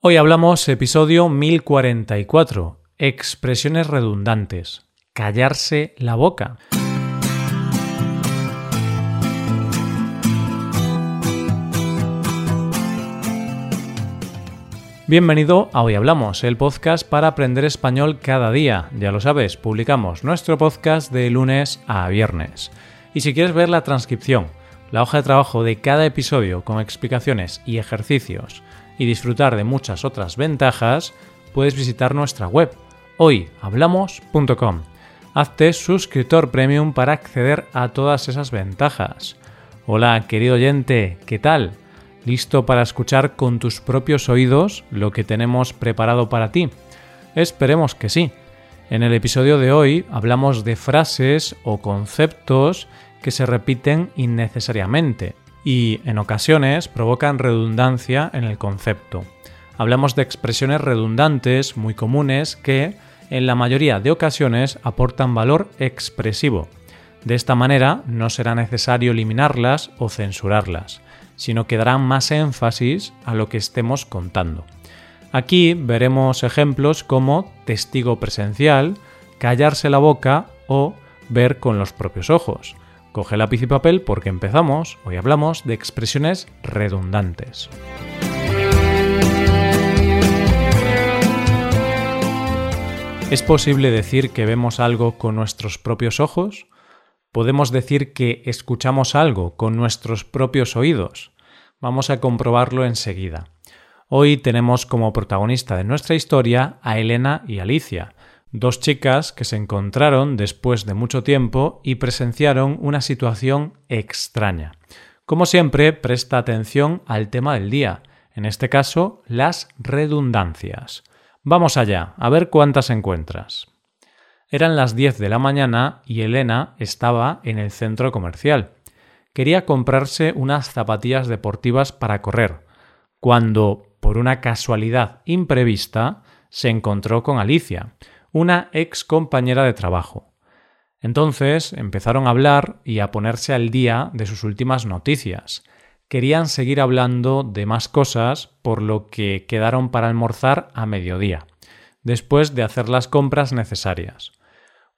Hoy hablamos episodio 1044, expresiones redundantes, callarse la boca. Bienvenido a Hoy Hablamos, el podcast para aprender español cada día. Ya lo sabes, publicamos nuestro podcast de lunes a viernes. Y si quieres ver la transcripción, la hoja de trabajo de cada episodio con explicaciones y ejercicios, y disfrutar de muchas otras ventajas, puedes visitar nuestra web hoyhablamos.com. Hazte suscriptor premium para acceder a todas esas ventajas. Hola, querido oyente, ¿qué tal? ¿Listo para escuchar con tus propios oídos lo que tenemos preparado para ti? Esperemos que sí. En el episodio de hoy hablamos de frases o conceptos que se repiten innecesariamente y en ocasiones provocan redundancia en el concepto. Hablamos de expresiones redundantes muy comunes que, en la mayoría de ocasiones, aportan valor expresivo. De esta manera no será necesario eliminarlas o censurarlas, sino que darán más énfasis a lo que estemos contando. Aquí veremos ejemplos como testigo presencial, callarse la boca o ver con los propios ojos. Coge lápiz y papel porque empezamos. Hoy hablamos de expresiones redundantes. ¿Es posible decir que vemos algo con nuestros propios ojos? ¿Podemos decir que escuchamos algo con nuestros propios oídos? Vamos a comprobarlo enseguida. Hoy tenemos como protagonista de nuestra historia a Elena y Alicia, dos chicas que se encontraron después de mucho tiempo y presenciaron una situación extraña. Como siempre, presta atención al tema del día, en este caso, las redundancias. Vamos allá, a ver cuántas encuentras. Eran las 10 de la mañana y Elena estaba en el centro comercial. Quería comprarse unas zapatillas deportivas para correr, cuando, por una casualidad imprevista, se encontró con Alicia, una ex compañera de trabajo. Entonces empezaron a hablar y a ponerse al día de sus últimas noticias. Querían seguir hablando de más cosas, por lo que quedaron para almorzar a mediodía, después de hacer las compras necesarias.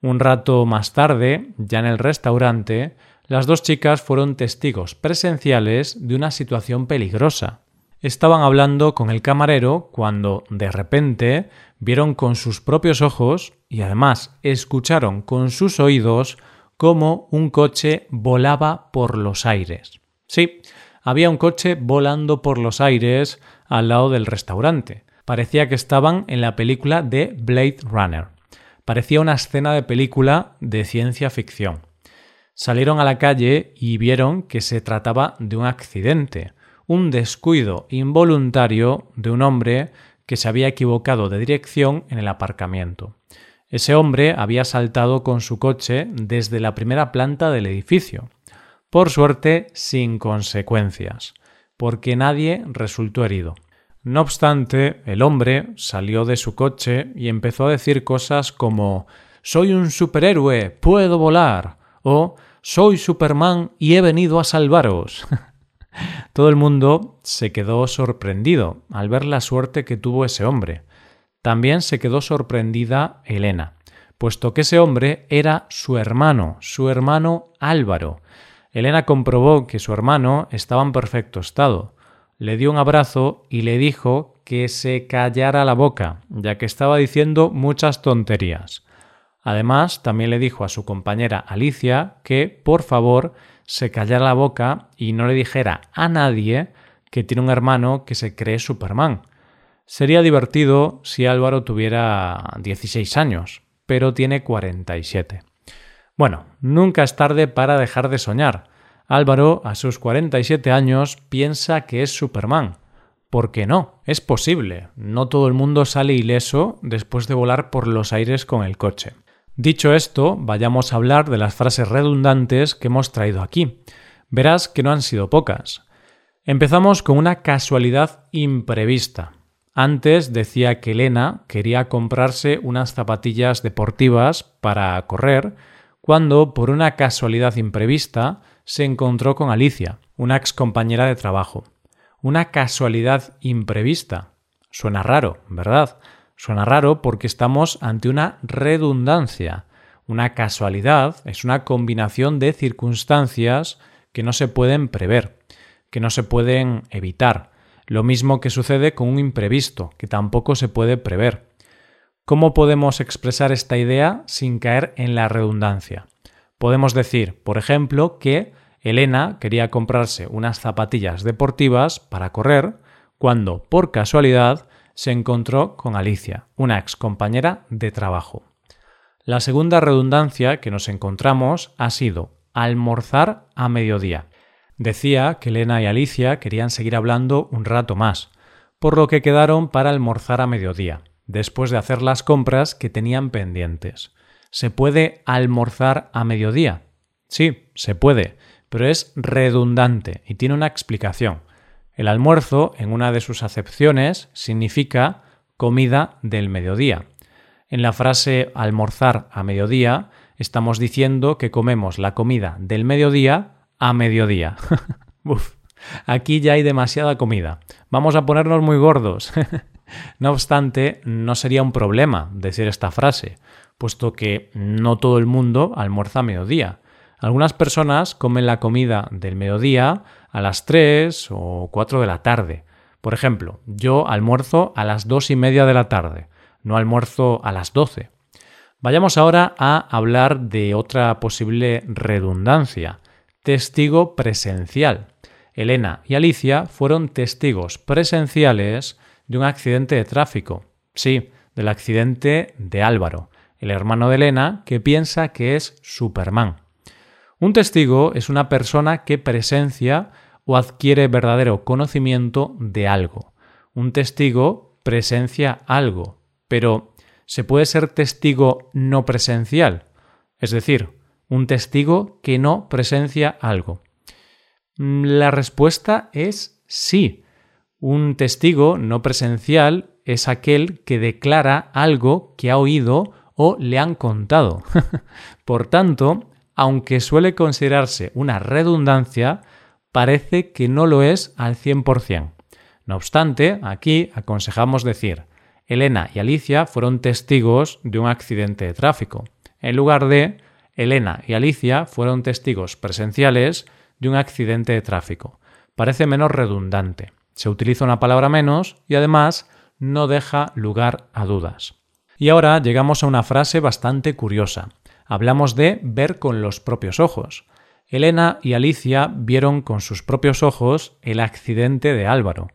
Un rato más tarde, ya en el restaurante, las dos chicas fueron testigos presenciales de una situación peligrosa. Estaban hablando con el camarero cuando, de repente, vieron con sus propios ojos y además escucharon con sus oídos cómo un coche volaba por los aires. Sí, había un coche volando por los aires al lado del restaurante. Parecía que estaban en la película de Blade Runner. Parecía una escena de película de ciencia ficción. Salieron a la calle y vieron que se trataba de un accidente, un descuido involuntario de un hombre que se había equivocado de dirección en el aparcamiento. Ese hombre había saltado con su coche desde la primera planta del edificio. Por suerte, sin consecuencias, porque nadie resultó herido. No obstante, el hombre salió de su coche y empezó a decir cosas como Soy un superhéroe, puedo volar o Soy Superman y he venido a salvaros. Todo el mundo se quedó sorprendido al ver la suerte que tuvo ese hombre. También se quedó sorprendida Elena, puesto que ese hombre era su hermano, su hermano Álvaro. Elena comprobó que su hermano estaba en perfecto estado. Le dio un abrazo y le dijo que se callara la boca, ya que estaba diciendo muchas tonterías. Además, también le dijo a su compañera Alicia que, por favor, se callara la boca y no le dijera a nadie que tiene un hermano que se cree Superman. Sería divertido si Álvaro tuviera 16 años, pero tiene 47. Bueno, nunca es tarde para dejar de soñar. Álvaro, a sus 47 años, piensa que es Superman. ¿Por qué no? Es posible. No todo el mundo sale ileso después de volar por los aires con el coche. Dicho esto, vayamos a hablar de las frases redundantes que hemos traído aquí. Verás que no han sido pocas. Empezamos con una casualidad imprevista. Antes decía que Elena quería comprarse unas zapatillas deportivas para correr, cuando por una casualidad imprevista se encontró con Alicia, una ex compañera de trabajo. Una casualidad imprevista. Suena raro, ¿verdad? Suena raro porque estamos ante una redundancia. Una casualidad es una combinación de circunstancias que no se pueden prever, que no se pueden evitar. Lo mismo que sucede con un imprevisto, que tampoco se puede prever. ¿Cómo podemos expresar esta idea sin caer en la redundancia? Podemos decir, por ejemplo, que Elena quería comprarse unas zapatillas deportivas para correr cuando, por casualidad, se encontró con Alicia, una ex compañera de trabajo. La segunda redundancia que nos encontramos ha sido almorzar a mediodía. Decía que Elena y Alicia querían seguir hablando un rato más, por lo que quedaron para almorzar a mediodía, después de hacer las compras que tenían pendientes. ¿Se puede almorzar a mediodía? Sí, se puede, pero es redundante y tiene una explicación. El almuerzo, en una de sus acepciones, significa comida del mediodía. En la frase almorzar a mediodía estamos diciendo que comemos la comida del mediodía a mediodía. Uf, aquí ya hay demasiada comida. Vamos a ponernos muy gordos. no obstante, no sería un problema decir esta frase, puesto que no todo el mundo almuerza a mediodía. Algunas personas comen la comida del mediodía a las 3 o 4 de la tarde. Por ejemplo, yo almuerzo a las 2 y media de la tarde, no almuerzo a las 12. Vayamos ahora a hablar de otra posible redundancia, testigo presencial. Elena y Alicia fueron testigos presenciales de un accidente de tráfico. Sí, del accidente de Álvaro, el hermano de Elena, que piensa que es Superman. Un testigo es una persona que presencia o adquiere verdadero conocimiento de algo. Un testigo presencia algo, pero ¿se puede ser testigo no presencial? Es decir, un testigo que no presencia algo. Mm, la respuesta es sí. Un testigo no presencial es aquel que declara algo que ha oído o le han contado. Por tanto, aunque suele considerarse una redundancia, parece que no lo es al 100%. No obstante, aquí aconsejamos decir, Elena y Alicia fueron testigos de un accidente de tráfico, en lugar de Elena y Alicia fueron testigos presenciales de un accidente de tráfico. Parece menos redundante. Se utiliza una palabra menos y además no deja lugar a dudas. Y ahora llegamos a una frase bastante curiosa hablamos de ver con los propios ojos. Elena y Alicia vieron con sus propios ojos el accidente de Álvaro.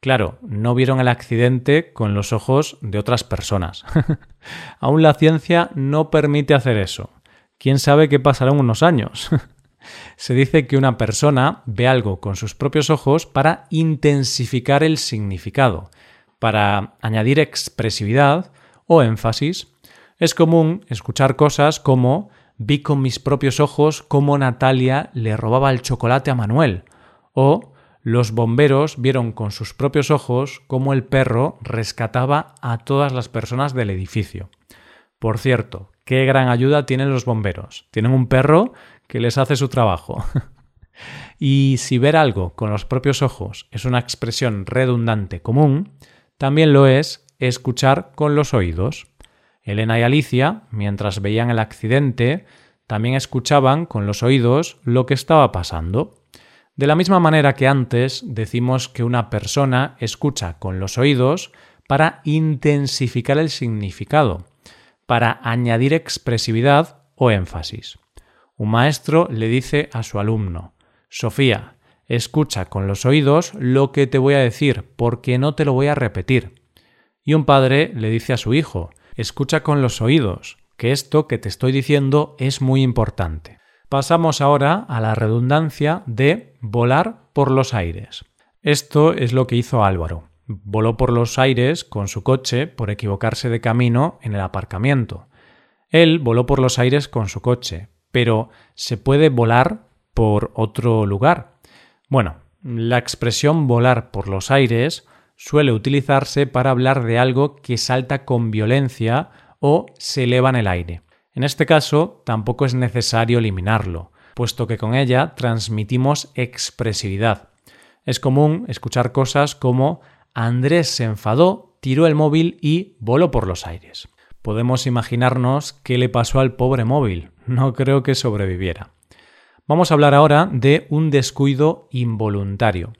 Claro, no vieron el accidente con los ojos de otras personas. Aún la ciencia no permite hacer eso. ¿Quién sabe qué pasará en unos años? Se dice que una persona ve algo con sus propios ojos para intensificar el significado, para añadir expresividad o énfasis es común escuchar cosas como vi con mis propios ojos cómo Natalia le robaba el chocolate a Manuel o los bomberos vieron con sus propios ojos cómo el perro rescataba a todas las personas del edificio. Por cierto, qué gran ayuda tienen los bomberos. Tienen un perro que les hace su trabajo. y si ver algo con los propios ojos es una expresión redundante común, también lo es escuchar con los oídos. Elena y Alicia, mientras veían el accidente, también escuchaban con los oídos lo que estaba pasando. De la misma manera que antes decimos que una persona escucha con los oídos para intensificar el significado, para añadir expresividad o énfasis. Un maestro le dice a su alumno, Sofía, escucha con los oídos lo que te voy a decir, porque no te lo voy a repetir. Y un padre le dice a su hijo, escucha con los oídos, que esto que te estoy diciendo es muy importante. Pasamos ahora a la redundancia de volar por los aires. Esto es lo que hizo Álvaro. Voló por los aires con su coche por equivocarse de camino en el aparcamiento. Él voló por los aires con su coche, pero ¿se puede volar por otro lugar? Bueno, la expresión volar por los aires suele utilizarse para hablar de algo que salta con violencia o se eleva en el aire. En este caso, tampoco es necesario eliminarlo, puesto que con ella transmitimos expresividad. Es común escuchar cosas como Andrés se enfadó, tiró el móvil y voló por los aires. Podemos imaginarnos qué le pasó al pobre móvil. No creo que sobreviviera. Vamos a hablar ahora de un descuido involuntario.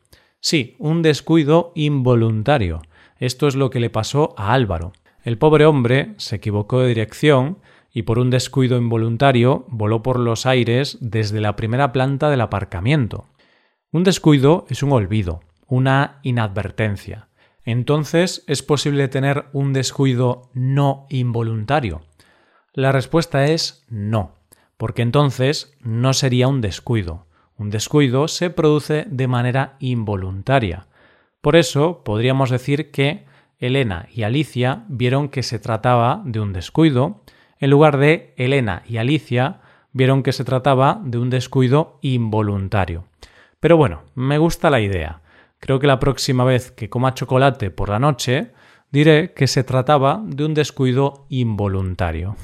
Sí, un descuido involuntario. Esto es lo que le pasó a Álvaro. El pobre hombre se equivocó de dirección y por un descuido involuntario voló por los aires desde la primera planta del aparcamiento. Un descuido es un olvido, una inadvertencia. Entonces, ¿es posible tener un descuido no involuntario? La respuesta es no, porque entonces no sería un descuido. Un descuido se produce de manera involuntaria. Por eso podríamos decir que Elena y Alicia vieron que se trataba de un descuido, en lugar de Elena y Alicia vieron que se trataba de un descuido involuntario. Pero bueno, me gusta la idea. Creo que la próxima vez que coma chocolate por la noche, diré que se trataba de un descuido involuntario.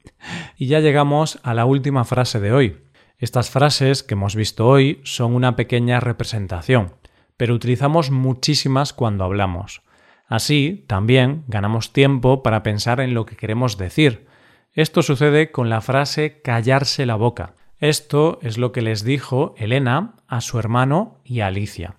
y ya llegamos a la última frase de hoy. Estas frases que hemos visto hoy son una pequeña representación, pero utilizamos muchísimas cuando hablamos. Así, también ganamos tiempo para pensar en lo que queremos decir. Esto sucede con la frase callarse la boca. Esto es lo que les dijo Elena a su hermano y a Alicia.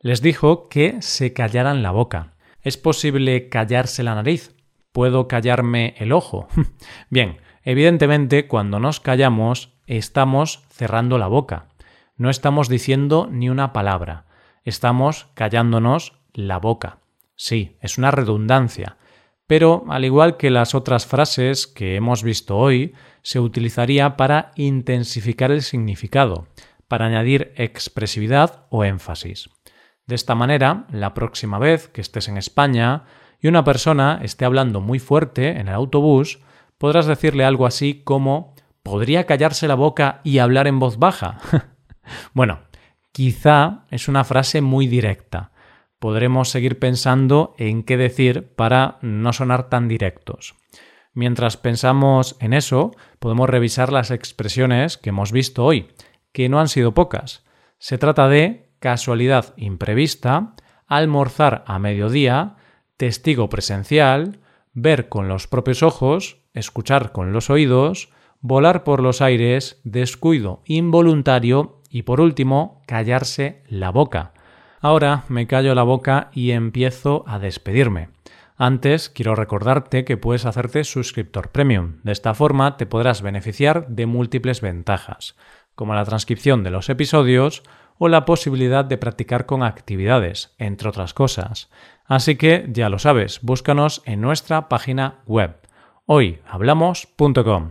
Les dijo que se callaran la boca. ¿Es posible callarse la nariz? ¿Puedo callarme el ojo? Bien, evidentemente cuando nos callamos estamos cerrando la boca. No estamos diciendo ni una palabra. Estamos callándonos la boca. Sí, es una redundancia, pero al igual que las otras frases que hemos visto hoy, se utilizaría para intensificar el significado, para añadir expresividad o énfasis. De esta manera, la próxima vez que estés en España y una persona esté hablando muy fuerte en el autobús, podrás decirle algo así como ¿podría callarse la boca y hablar en voz baja? bueno, quizá es una frase muy directa, podremos seguir pensando en qué decir para no sonar tan directos. Mientras pensamos en eso, podemos revisar las expresiones que hemos visto hoy, que no han sido pocas. Se trata de casualidad imprevista, almorzar a mediodía, testigo presencial, ver con los propios ojos, escuchar con los oídos, volar por los aires, descuido involuntario y por último, callarse la boca. Ahora me callo la boca y empiezo a despedirme. Antes quiero recordarte que puedes hacerte suscriptor premium. De esta forma te podrás beneficiar de múltiples ventajas, como la transcripción de los episodios o la posibilidad de practicar con actividades, entre otras cosas. Así que ya lo sabes, búscanos en nuestra página web hoyhablamos.com.